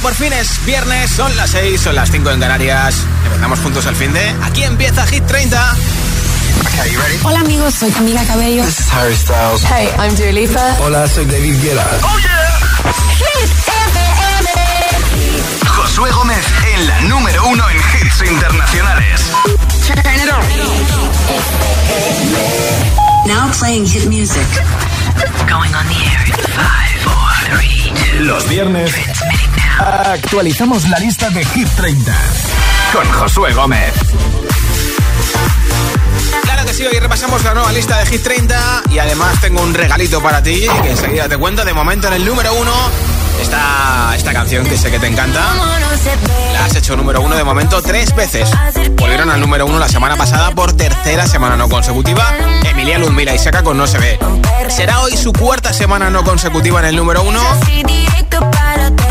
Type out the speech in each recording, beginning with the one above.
por fin es viernes, son las 6, son las 5 en Canarias. Empezamos juntos al fin de. Aquí empieza Hit 30. Okay, you ready? Hola amigos, soy Camila Cabello. This is Harry Styles. Hey, I'm Dua Lipa. Hola, soy David Guetta. Oh yeah. Hit FM. Josué Gómez en la número uno en hits internacionales. Turn it on. Now playing hit music. Going on the air in five, four, three, two. Los viernes actualizamos la lista de Hit 30 Con Josué Gómez. Claro que sí, hoy repasamos la nueva lista de Hit 30 y además tengo un regalito para ti que enseguida te cuento. De momento en el número uno está esta canción que sé que te encanta. La has hecho número uno de momento tres veces. Volvieron al número uno la semana pasada por tercera semana no consecutiva. Emilia Ludmila y Saca con No se ve. Será hoy su cuarta semana no consecutiva en el número uno.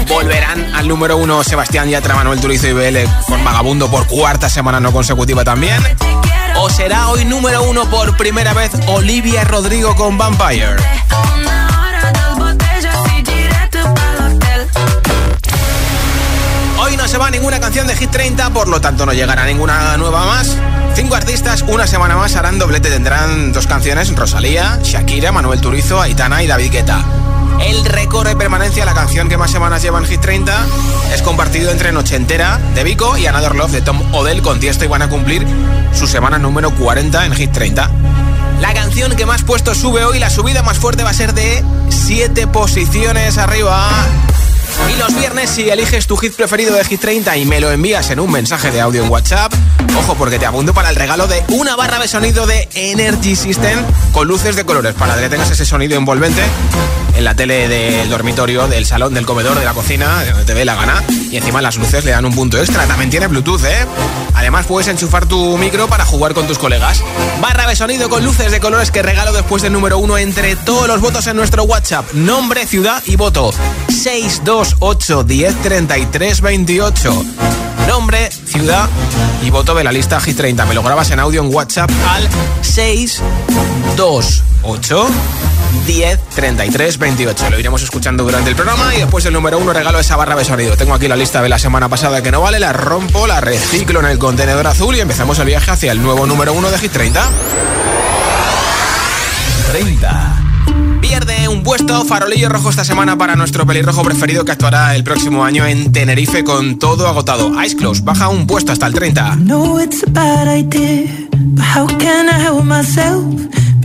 Volverán al número uno Sebastián Yatra, Manuel Turizo y BL con Vagabundo por cuarta semana no consecutiva también. ¿O será hoy número uno por primera vez Olivia Rodrigo con Vampire? Se va ninguna canción de Hit 30, por lo tanto no llegará ninguna nueva más. Cinco artistas, una semana más harán doblete. Tendrán dos canciones, Rosalía, Shakira, Manuel Turizo, Aitana y David Guetta. El récord de permanencia, la canción que más semanas lleva en Hit 30, es compartido entre Noche Entera de Vico y Another Love de Tom Odell con Tiesto y van a cumplir su semana número 40 en Hit 30. La canción que más puesto sube hoy, la subida más fuerte va a ser de 7 posiciones arriba. Y los viernes, si eliges tu hit preferido de Hit 30 y me lo envías en un mensaje de audio en WhatsApp, ojo porque te apunto para el regalo de una barra de sonido de Energy System con luces de colores para que tengas ese sonido envolvente en la tele del dormitorio, del salón, del comedor, de la cocina, de donde te dé la gana. Y encima las luces le dan un punto extra. También tiene Bluetooth, ¿eh? Además puedes enchufar tu micro para jugar con tus colegas. Barra de sonido con luces de colores que regalo después del número uno entre todos los votos en nuestro WhatsApp. Nombre, ciudad y voto. 628 10 33 28. Nombre, ciudad y voto de la lista Hit 30. Me lo grabas en audio en WhatsApp al 628 10 33 28. Lo iremos escuchando durante el programa y después el número uno regalo esa barra de sonido. Tengo aquí la lista de la semana pasada que no vale, la rompo, la reciclo en el contenedor azul y empezamos el viaje hacia el nuevo número uno de Hit 30. 30 Pierde un puesto, farolillo rojo esta semana para nuestro pelirrojo preferido que actuará el próximo año en Tenerife con todo agotado. Ice Close baja un puesto hasta el 30.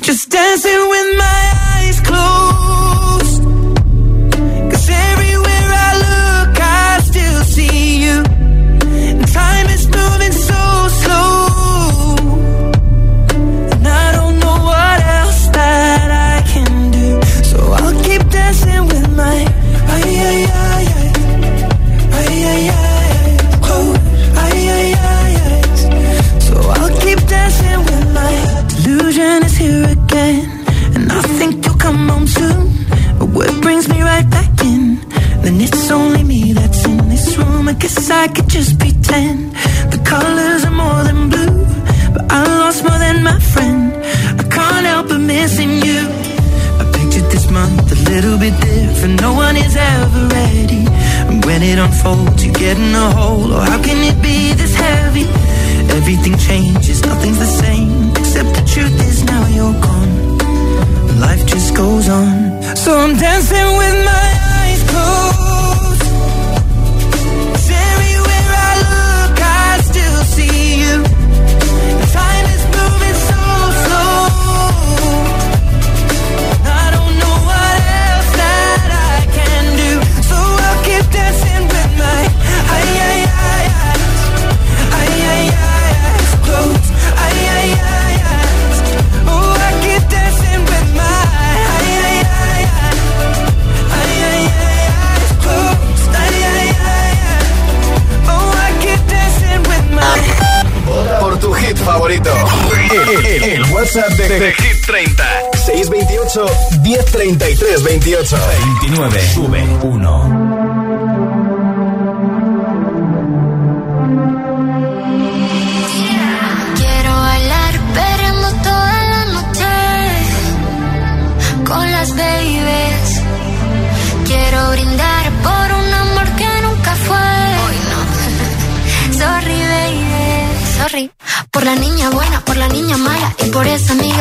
just dancing with my eyes closed. Cause everywhere I look, I still see you. And time is moving so slow. And I don't know what else that I can do. So I'll keep dancing with my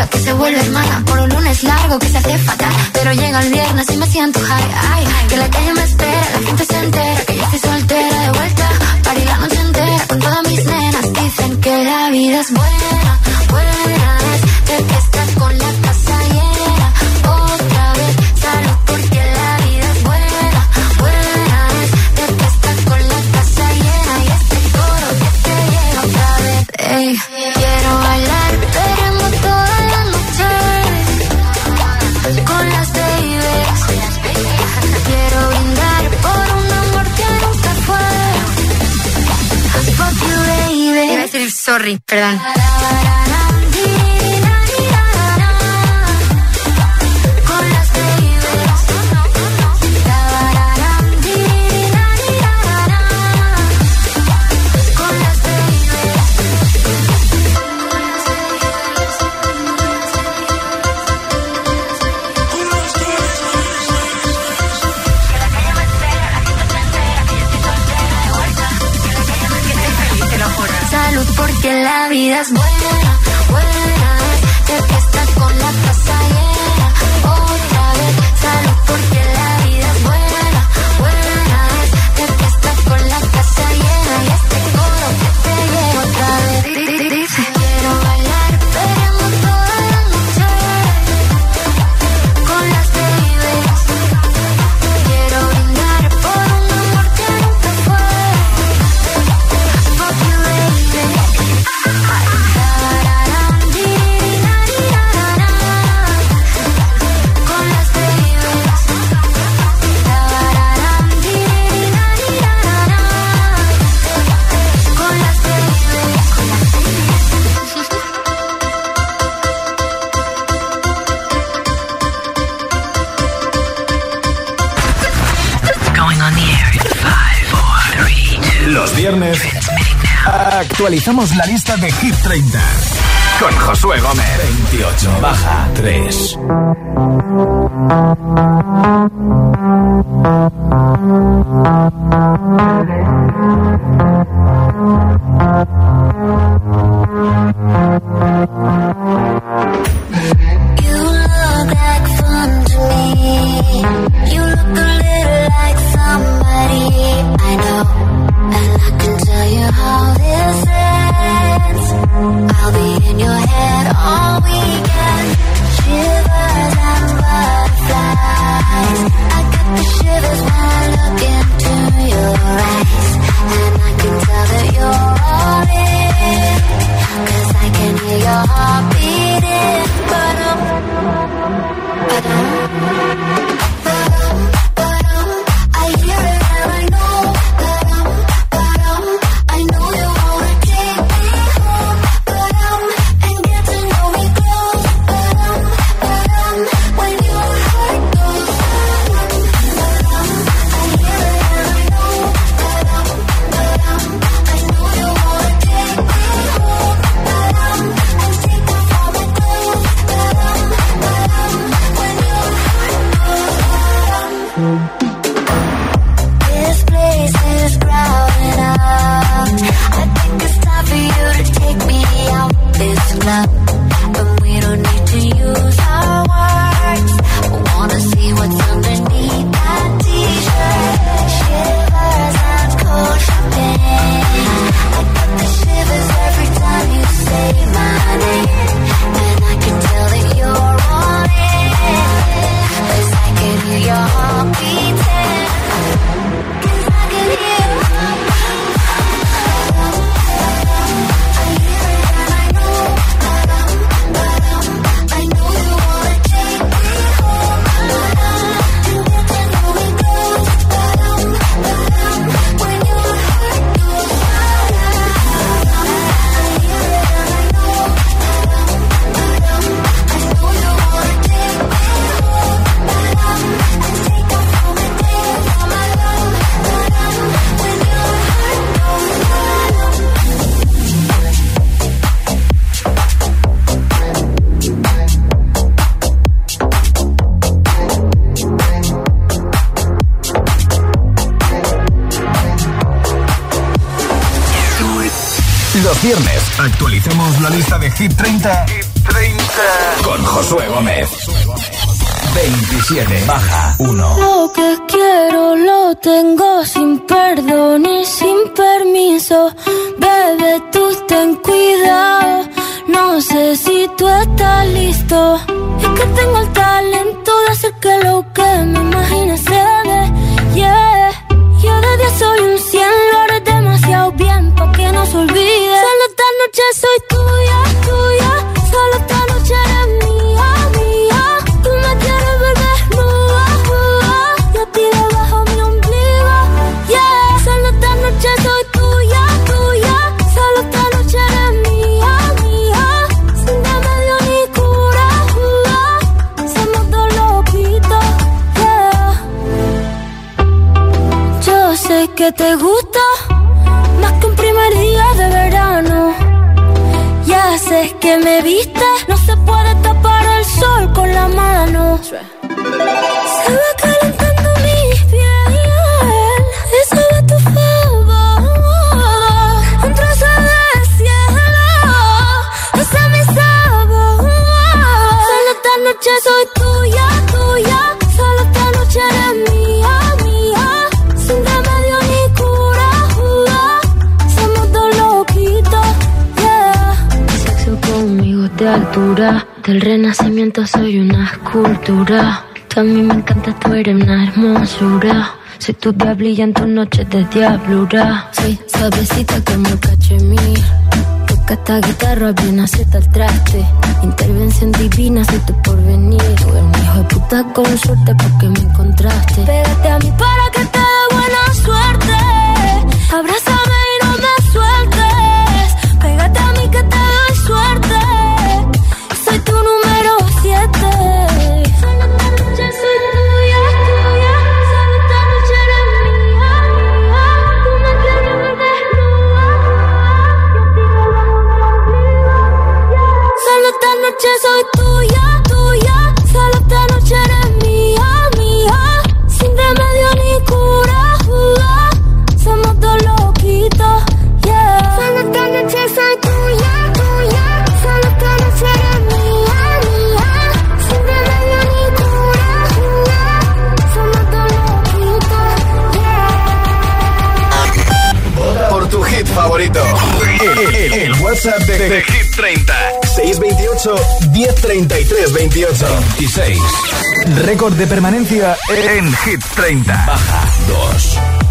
que se vuelve hermana por un lunes largo que se hace fatal. Pero llega el viernes y me siento high, ay, que la calle me espera, la gente se entera que yo estoy soltera de vuelta. Para la noche entera con todas mis nenas. Dicen que la vida es buena, buena es de que Perdón. actualizamos la lista de Hit 30 con Josué Gómez. 28 baja 3. your Hit 30. que te gusta más que un primer día de verano. Ya haces que me viste, no se puede tapar el sol con la mano. Se va calentando mi piel, eso es tu favor. Un trozo de cielo, ese es mi sabor. Solo esta noche soy tú. cultura. Del renacimiento soy una escultura. Tú a mí me encanta, tú eres una hermosura. Soy tu diablilla en tus noches de diablura. Soy suavecita como cachemir. Toca esta guitarra bien acierta el traste. Intervención divina, soy tu porvenir. Tú eres hijo de puta con suerte porque me encontraste. Pégate a mí para que te dé buena suerte. Abraza 628 1033 28 26. Récord de permanencia en Hit 30. Baja 2.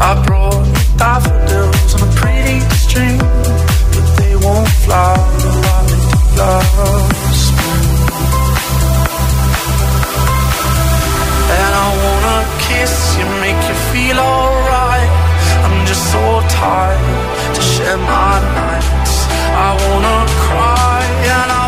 I brought daffodils on a pretty string, but they won't. And I wanna kiss you, make you feel alright. I'm just so tired to share my nights. I wanna cry and I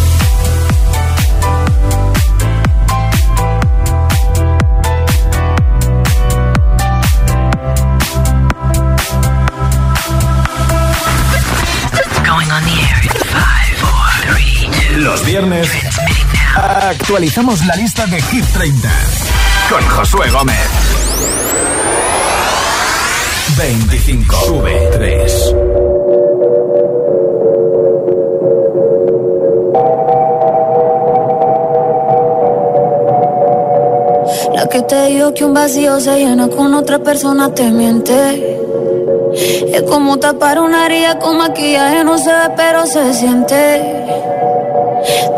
actualizamos la lista de Hit 30 con Josué Gómez. 25. Sube 3. La que te dijo que un vacío se llena con otra persona te miente. Es como tapar una herida con maquillaje, no se ve, pero se siente.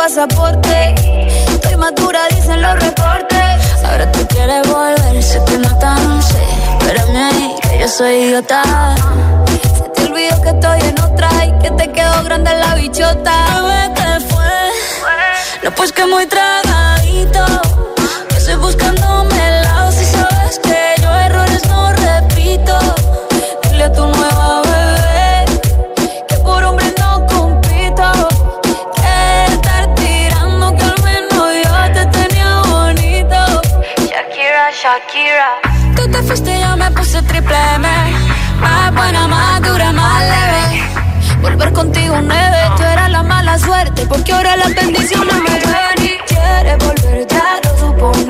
Pasaporte. Estoy madura, dicen los reportes. Ahora tú quieres volver, sé que no tan sé. Espérame ahí, que yo soy idiota. Se te olvidó que estoy en otra y que te quedó grande la bichota. Bebé, ¿qué fue? No, pues que muy tragadito. Que estoy buscándome Shakira. Te fuiste yo me puse triple M. Más buena, más dura, más leve. Volver contigo nueve, tú eras la mala suerte. Porque ahora las bendiciones me ven y quieres volver, ya lo suponía.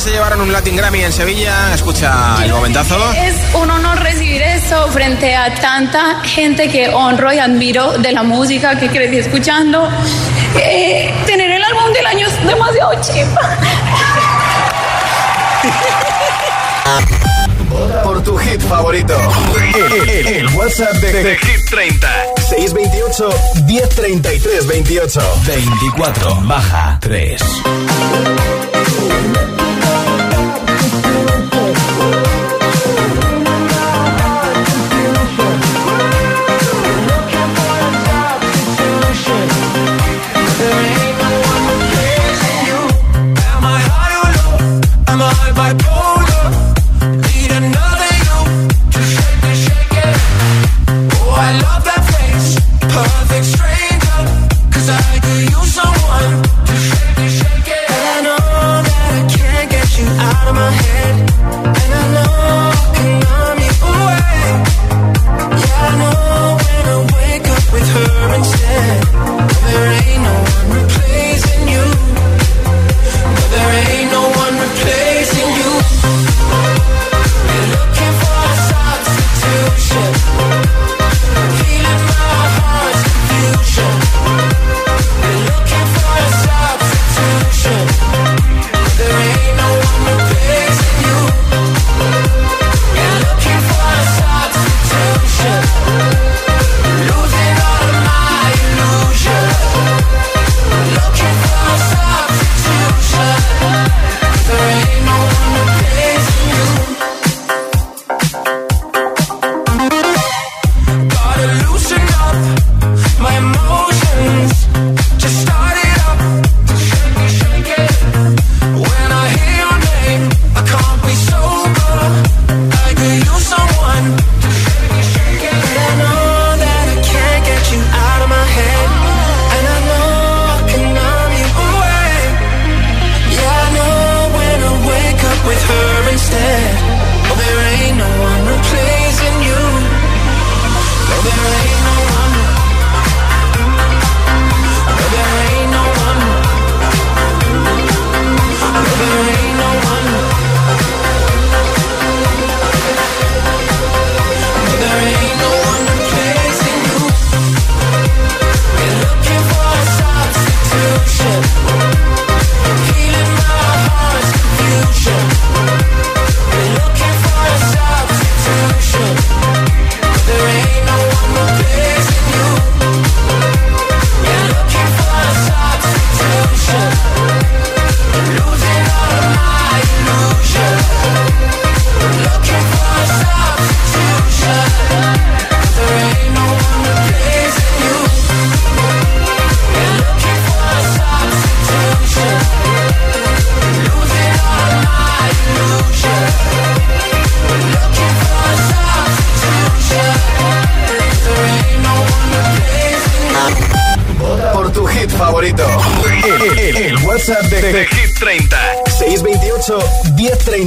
Se llevaron un Latin Grammy en Sevilla. Escucha el momentazo. Es un honor recibir eso frente a tanta gente que honro y admiro de la música que crecí escuchando. Eh, tener el álbum del año es demasiado chipa. por tu hit favorito. El, WhatsApp de, Hit 30. 628 1033 28. 24 baja 3.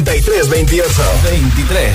1033 28 23.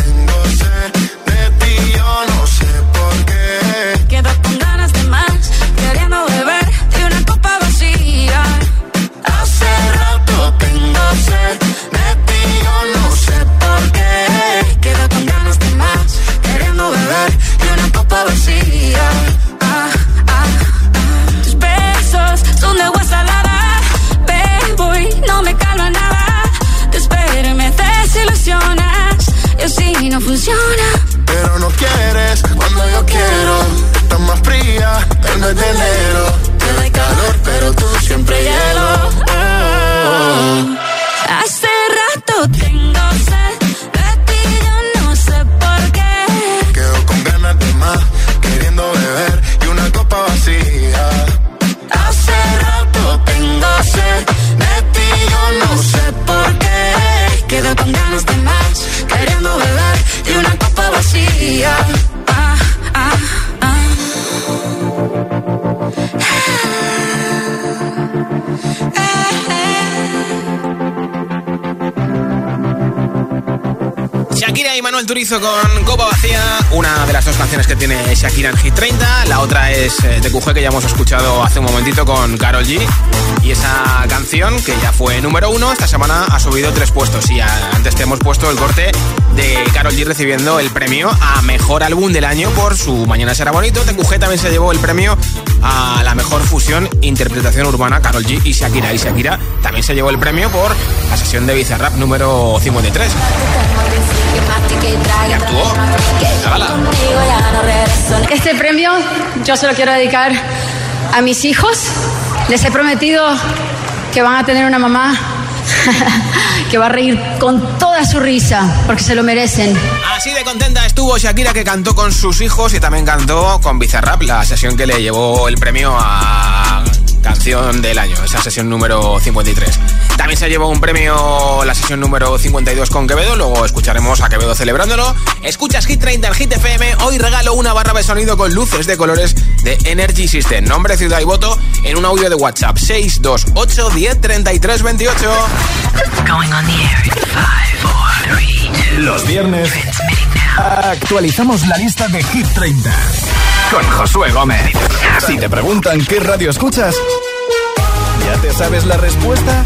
Turizo con Copa Vacía, una de las dos canciones que tiene Shakira en Hit 30. La otra es eh, de QG que ya hemos escuchado hace un momentito con Carol G. Y esa canción, que ya fue número uno, esta semana ha subido tres puestos. Y antes te hemos puesto el corte de Carol G recibiendo el premio a Mejor Álbum del Año por su Mañana será bonito. TQG también se llevó el premio a la Mejor Fusión Interpretación Urbana, Carol G y Shakira. Y Shakira también se llevó el premio por la sesión de Bizarrap número 53. Y actuó. Este premio yo se lo quiero dedicar a mis hijos. Les he prometido que van a tener una mamá que va a reír con toda su risa, porque se lo merecen. Así de contenta estuvo Shakira que cantó con sus hijos y también cantó con Bizarrap, la sesión que le llevó el premio a canción del año, esa sesión número 53. También se llevó un premio la sesión número 52 con Quevedo, luego escucharemos a Quevedo celebrándolo. Escuchas Hit 30 en Hit FM, hoy regalo una barra de sonido con luces de colores de Energy System, nombre, ciudad y voto en un audio de WhatsApp 628 10 33 28. Going on the air in five, four, three, two. Los viernes actualizamos la lista de Hit 30 con Josué Gómez. Si te preguntan qué radio escuchas, ¿ya te sabes la respuesta?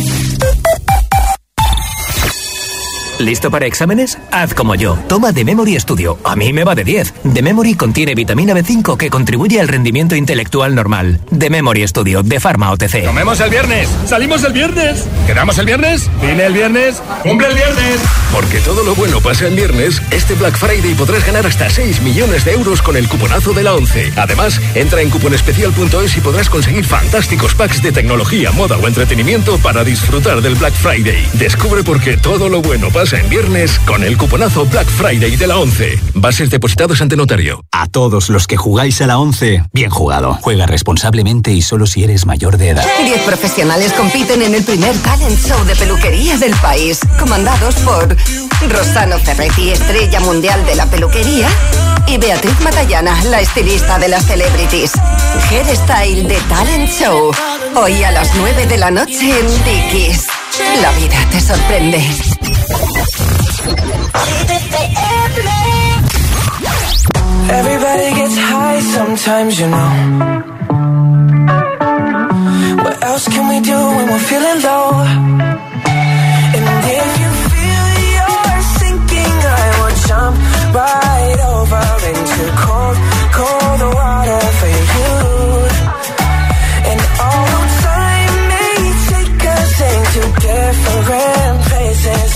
¿Listo para exámenes? Haz como yo. Toma The Memory Studio. A mí me va de 10. The Memory contiene vitamina B5 que contribuye al rendimiento intelectual normal. The Memory Studio de Pharma OTC. Comemos el viernes, salimos el viernes, quedamos el viernes, viene el viernes, cumple el viernes. Porque todo lo bueno pasa en viernes, este Black Friday podrás ganar hasta 6 millones de euros con el cuponazo de la 11. Además, entra en cuponespecial.es y podrás conseguir fantásticos packs de tecnología, moda o entretenimiento para disfrutar del Black Friday. Descubre por qué todo lo bueno pasa en viernes con el cuponazo Black Friday de la 11. Bases depositados ante notario. A todos los que jugáis a la 11, bien jugado. Juega responsablemente y solo si eres mayor de edad. Diez profesionales compiten en el primer talent show de peluquería del país, comandados por Rosano Ferretti, estrella mundial de la peluquería, y Beatriz Matallana, la estilista de las celebrities. Hairstyle de Talent Show. Hoy a las 9 de la noche en Dickies. La vida te sorprende. Everybody gets high sometimes, you know. What else can we do when we're feeling low? And if you feel you're sinking, I will jump right over into cold,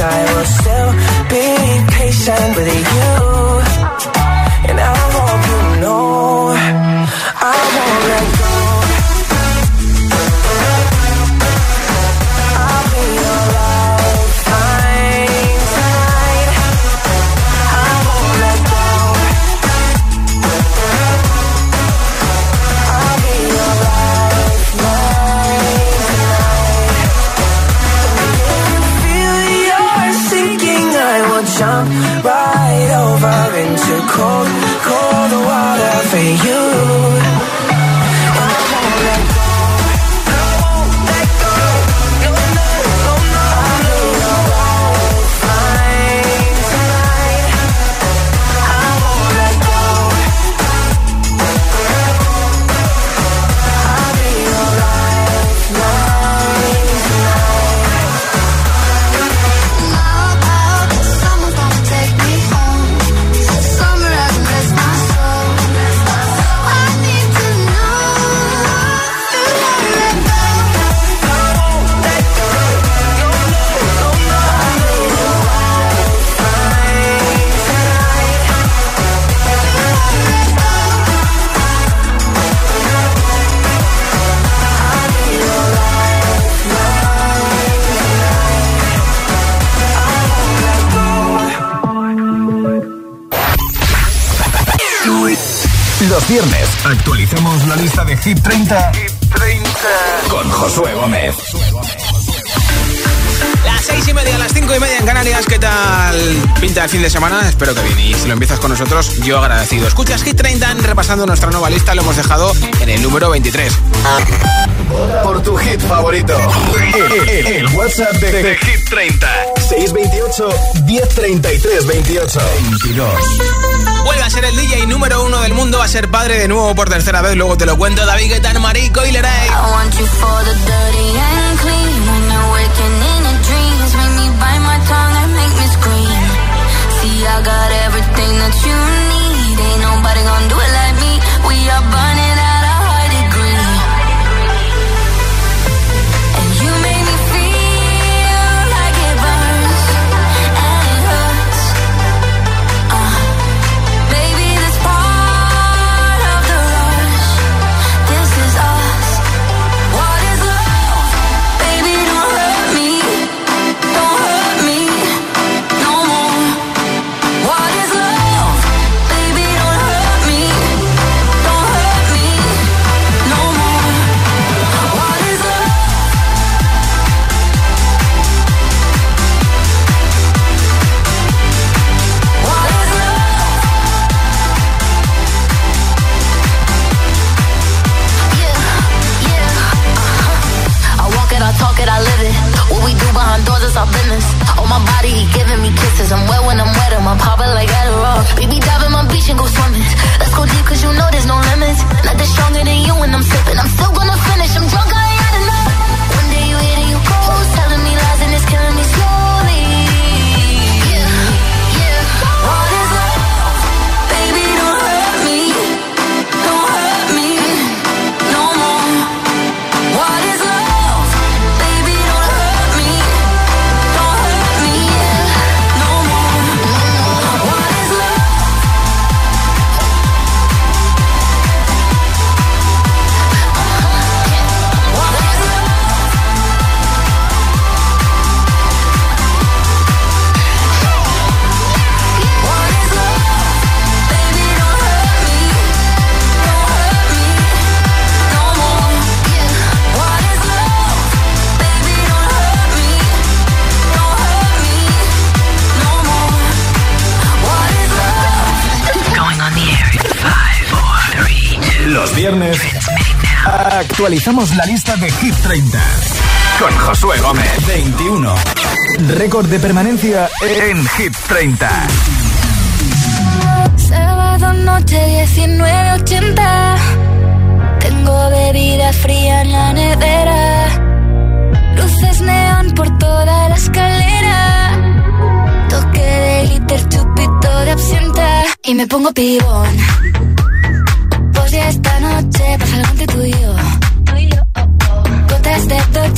I will still be patient with you. Los viernes actualizamos la lista de Hit 30, con Josué Gómez. Las seis y media, las cinco y media en Canarias. ¿Qué tal pinta el fin de semana? Espero que bien. Y si lo empiezas con nosotros, yo agradecido. Escuchas Hit 30, repasando nuestra nueva lista, lo hemos dejado en el número 23. Por tu hit favorito. El, el- el WhatsApp de, de Hit 30. 628 1033 28 22. Vuelve a ser el DJ número uno del mundo, a ser padre de nuevo por tercera vez. Luego te lo cuento, David Guetta, Marico y Lerey. I want you for the dirty and clean. When you're waking in your dreams, make me bite my tongue and make me scream. See, I got everything that you need. Ain't nobody gonna do it like me. We are burning doors is our business. On my body, he giving me kisses. I'm wet when I'm wet, I'm Actualizamos la lista de Hit 30 con Josué Gómez. 21. Récord de permanencia en Hit 30. Sábado noche 1980. Tengo bebida fría en la nevera. Luces neón por toda la escalera. Toque de glitter, chupito de absenta. Y me pongo pibón. Pues ya esta noche pasa algo entre tú y yo.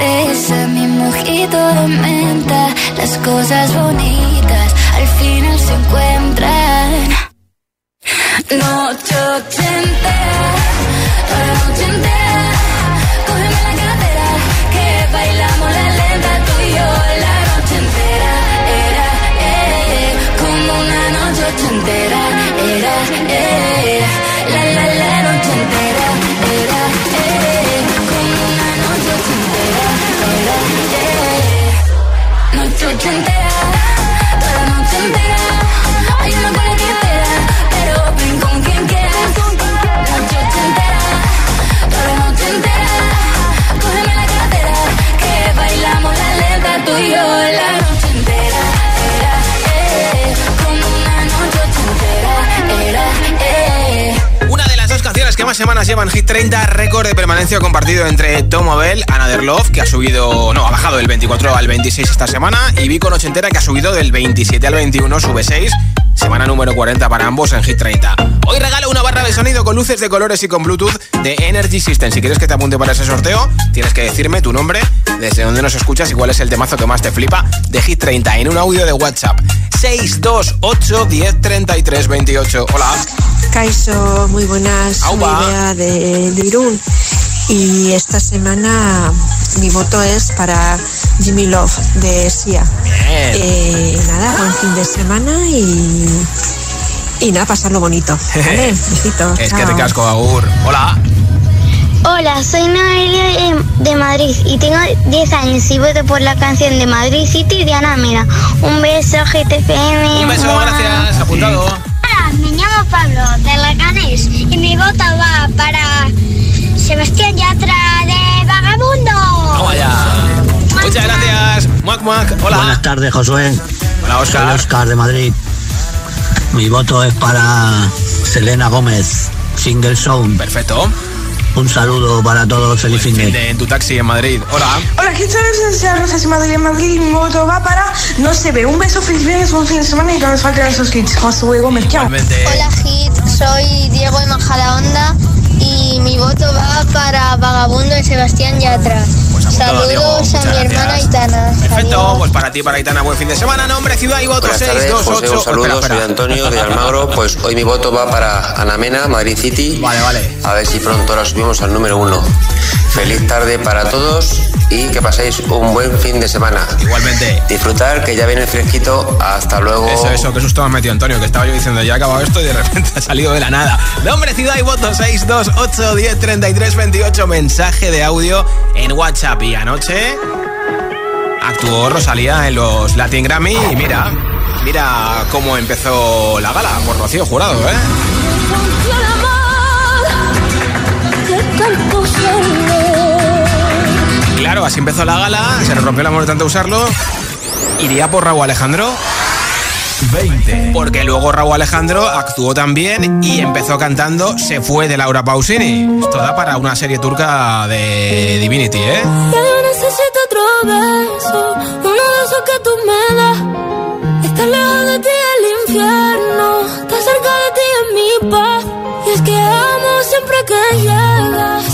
Fresa, mi mojito de. Las cosas bonitas al final se encuentran. Noche ochentera, noche entera. Semanas llevan Hit 30, récord de permanencia compartido entre Tom Abel, Another Love, que ha subido, no, ha bajado del 24 al 26 esta semana, y Vico Nochentera, que ha subido del 27 al 21, sube 6, semana número 40 para ambos en Hit 30. Hoy regalo una barra de sonido con luces de colores y con Bluetooth de Energy System. Si quieres que te apunte para ese sorteo, tienes que decirme tu nombre, desde dónde nos escuchas y cuál es el temazo que más te flipa de Hit 30 en un audio de WhatsApp. 628 10 33 28. Hola. Kaixo, muy buenas. Bea de, de Irún. Y esta semana mi voto es para Jimmy Love de Sia. Eh, nada, buen fin de semana y, y nada, pasarlo bonito. ¿vale? Besitos. Es que te casco, Agur. Hola. Hola, soy Noelia de, Madrid y tengo 10 años y voto por la canción de Madrid City de Ana Mena. Un beso, GTFM. Un beso, Mua. gracias. Apuntado. Hola, me llamo Pablo de Leganés y mi voto va para Sebastián Yatra de Vagabundo. Vamos allá. Muchas gracias. Muac, muac. Hola. Buenas tardes, Josué. Hola, Oscar. Soy Oscar de Madrid. Mi voto es para Selena Gómez, Single Sound. Perfecto. Un saludo para todos, feliz fin de. En tu taxi en Madrid. Hola. Hola, ¿qué tal? Soy Rosa de Madrid, en Madrid. Mi voto va para No se ve. Un beso, feliz viernes, buen fin de semana y que no nos falten esos kits. Josué Gómez, chao. Hola, Hit. Soy Diego de Majadahonda y mi voto va para Vagabundo de Sebastián Yatra. Saludos a mi gracias. hermana Aitana. Perfecto, pues para ti, para Aitana, buen fin de semana. Nombre, ciudad y voto Buenas tardes, 628. José, un saludo, Espera, espera. soy Antonio de Almagro. Pues hoy mi voto va para Ana Mena, Madrid City. Vale, vale. A ver si pronto la subimos al número uno. Feliz tarde para todos y que paséis un buen fin de semana. Igualmente. Disfrutar, que ya viene el fresquito. Hasta luego. Eso, eso, que susto me metido, Antonio, que estaba yo diciendo, ya ha acabado esto y de repente ha salido de la nada. Nombre, ciudad y voto 628 10 33 28. Mensaje de audio en WhatsApp. Y anoche actuó Rosalía en los Latin Grammy y mira, mira cómo empezó la gala por Rocío Jurado, ¿eh? Claro, así empezó la gala, se le rompió el amor de tanto usarlo. Iría por Raúl Alejandro. 20. Porque luego Raúl Alejandro actuó también y empezó cantando Se fue de Laura Pausini. Esto da para una serie turca de Divinity, ¿eh? Ya yo necesito otro beso, uno de esos que tú me das. Estar lejos de ti el infierno, estar cerca de ti es mi paz. Y es que amo siempre que llegas.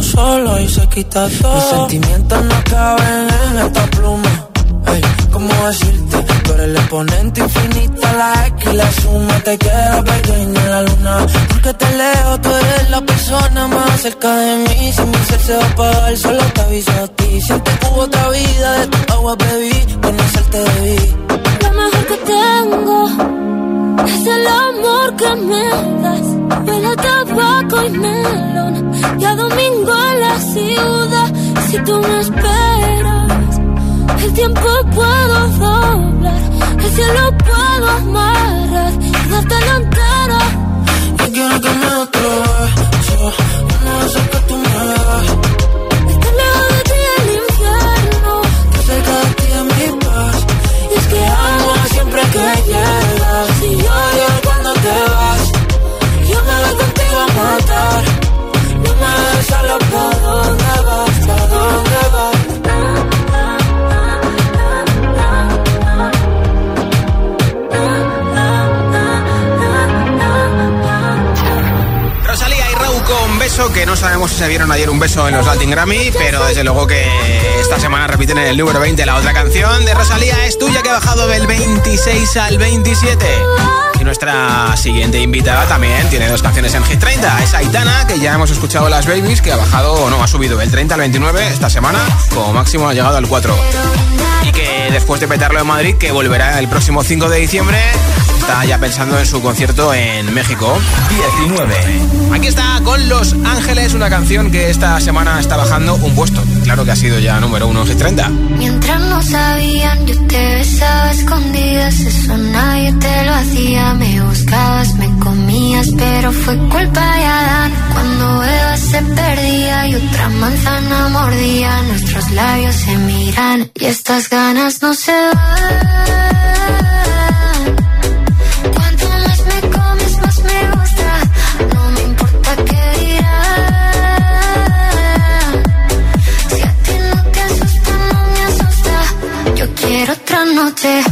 Estamos solos y se quita todo. Mis sentimientos no caben en esta pluma. Ey, ¿cómo decirte? Tú eres el exponente infinito, la X y la suma te queda pequeña la luna. Porque te leo, tú eres la persona más cerca de mí. Si mi ser se va a apagar, solo te aviso a ti. Siento que hubo otra vida, de tu agua bebí, conocerte debí. Lo mejor que tengo es el amor que me das. Huele tabaco y melón. Y a domingo en la ciudad. Si tú me esperas, el tiempo puedo doblar. El cielo puedo amarrar y darte la entera. Yo quiero que me beso, uno de esos que. Beso, que no sabemos si se dieron ayer un beso en los Latin Grammy, pero desde luego que esta semana repiten en el número 20 la otra canción de Rosalía es tuya que ha bajado del 26 al 27. Y nuestra siguiente invitada también tiene dos canciones en Hit 30. Es Aitana, que ya hemos escuchado Las Babies, que ha bajado, no, ha subido del 30 al 29 esta semana, como máximo ha llegado al 4. Y que después de petarlo en Madrid, que volverá el próximo 5 de diciembre, está ya pensando en su concierto en México. 19. Aquí está con Los Ángeles, una canción que esta semana está bajando un puesto. Claro que ha sido ya número uno en Hit 30. Mientras no sabían, yo te besaba escondidas. Eso nadie te lo hacía. Me buscabas, me comías, pero fue culpa de Adán. Cuando Eva se perdía y otra manzana mordía, nuestros labios se miran y estas ganas no se van. Noche.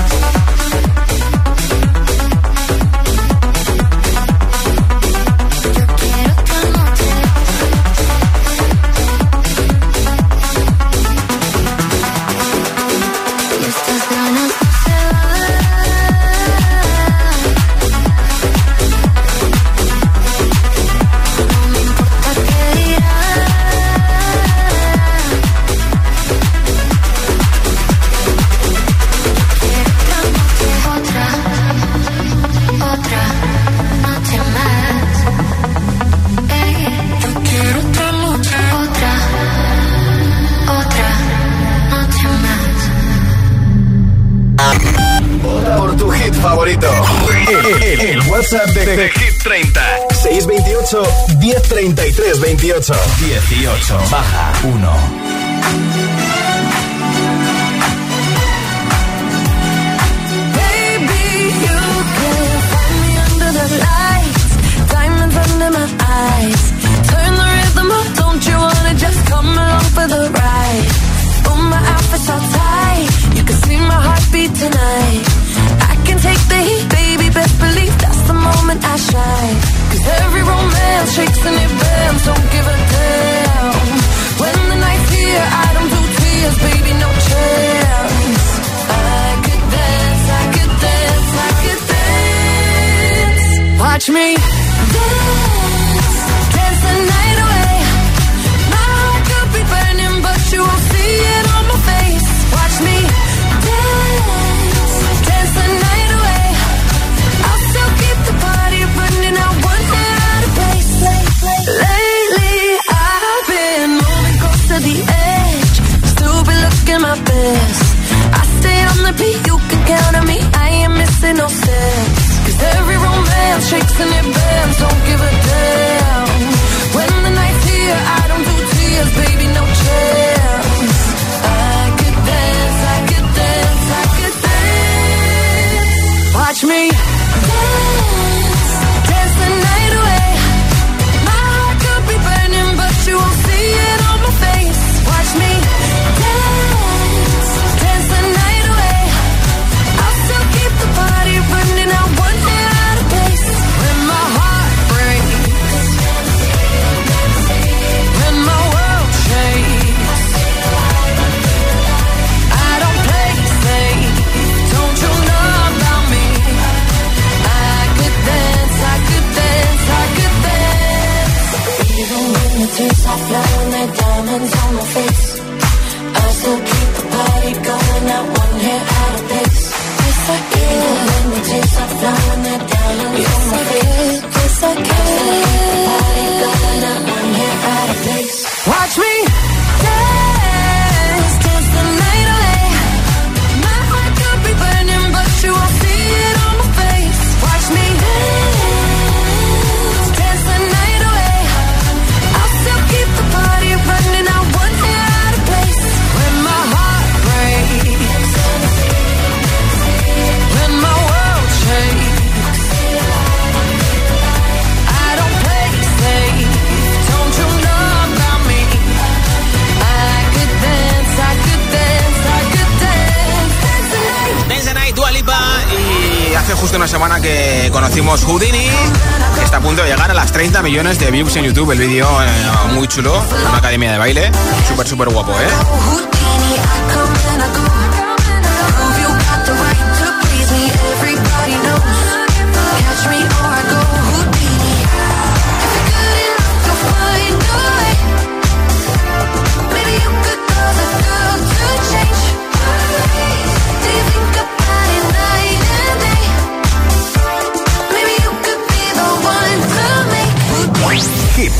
baja 1. hands on my face. justo una semana que conocimos Houdini, que está a punto de llegar a las 30 millones de views en YouTube. El vídeo eh, muy chulo, una academia de baile, súper, súper guapo, ¿eh?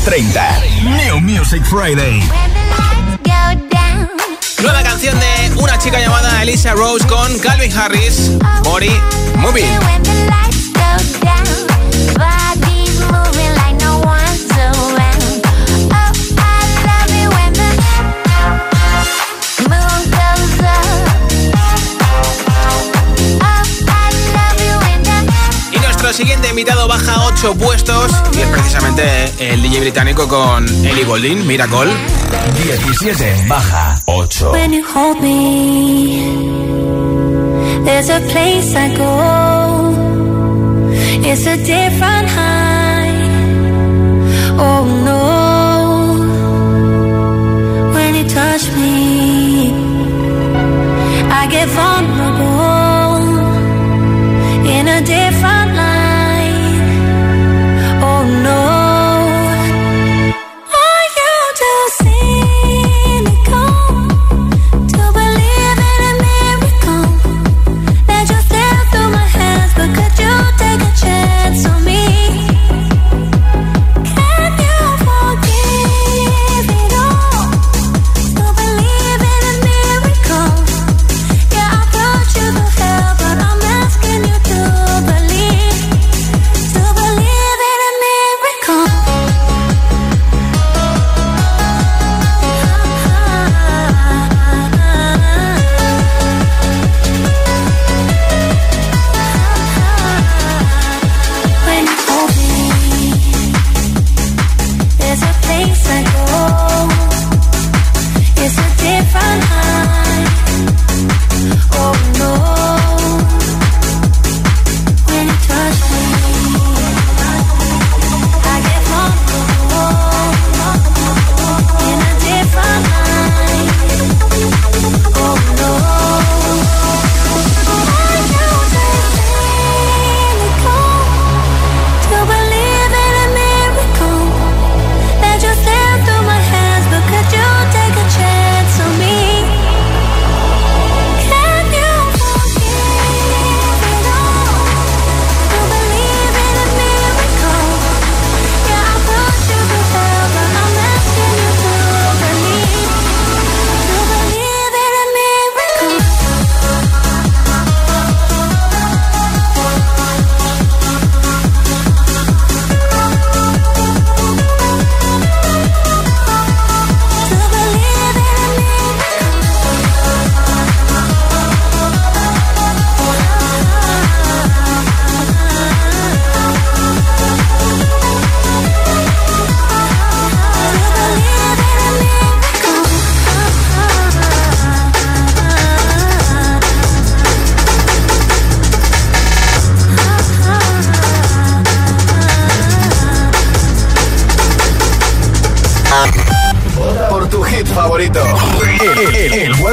30. New Music Friday. Nueva canción de una chica llamada Elisa Rose con Calvin Harris, Mori Moving. siguiente invitado baja 8 puestos y es precisamente el DJ británico con Ellie Goldin, Miracle. 17 baja 8. When you hold me, there's a place I go. It's a different high.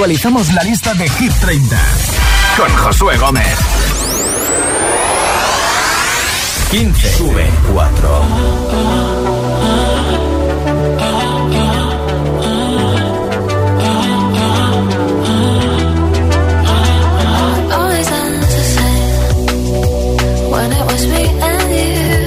actualizamos la lista de Hit 30 con Josué Gómez. 15. Sube 4. When it was me and you.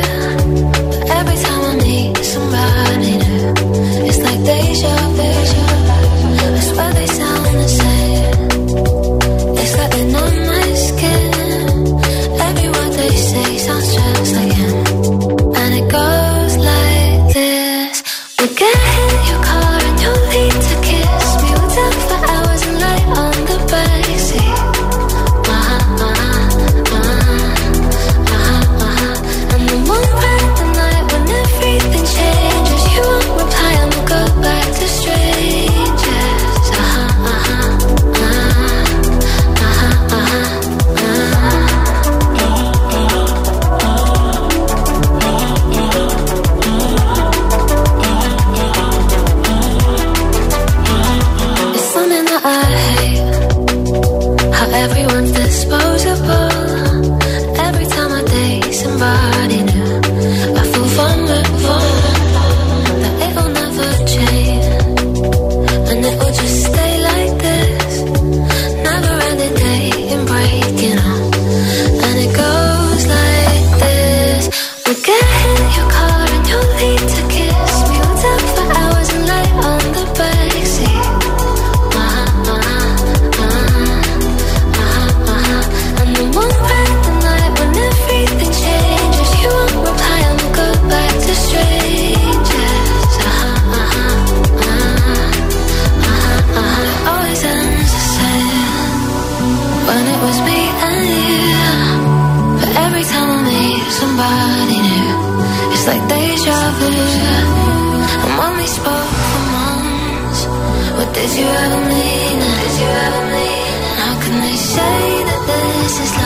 Did you ever mean? Did you ever mean? How can they say that this is?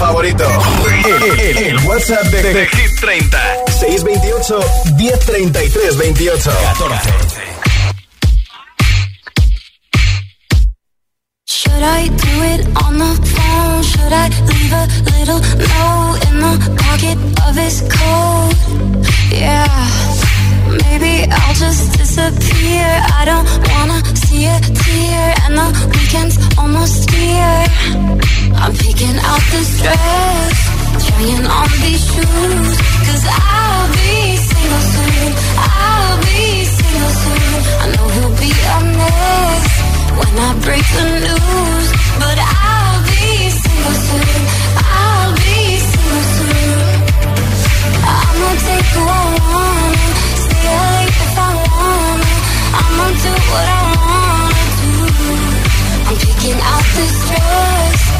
favorito. El, el, el WhatsApp de, de, Hit 30. 628 1033 28 14. Should I do it on the phone? Should I leave a little note in the pocket of his coat? Yeah. Maybe I'll just disappear. I don't wanna see a tear, and the weekend's almost here. I'm picking out this dress, trying on these shoes. Cause I'll be single soon, I'll be single soon. I know he'll be a mess when I break the news. But I'll be single soon, I'll be single soon. I'ma take who I wanna, stay awake if I wanna. I'ma do what I wanna do. I'm picking out this dress.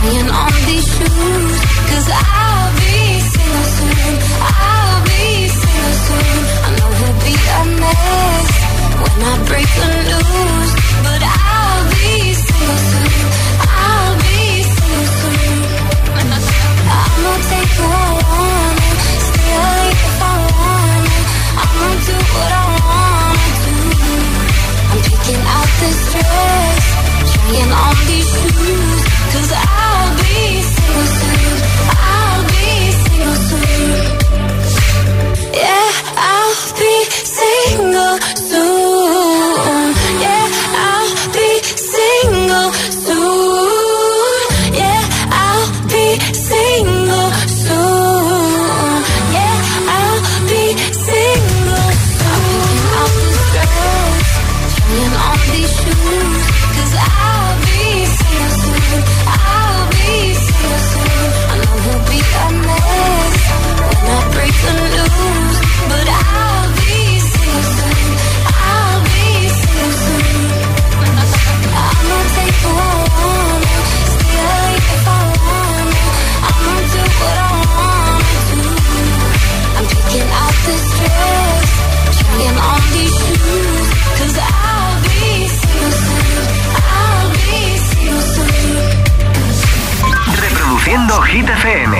Trying on these shoes. Cause I'll be single soon. I'll be single soon. I know he'll be a mess when I break the news. But I'll be single soon. I'll be single soon. I'ma take who I want. Stay awake if I want. I'ma do what I wanna do. I'm picking out this dress. Trying on these shoes single soon. FM.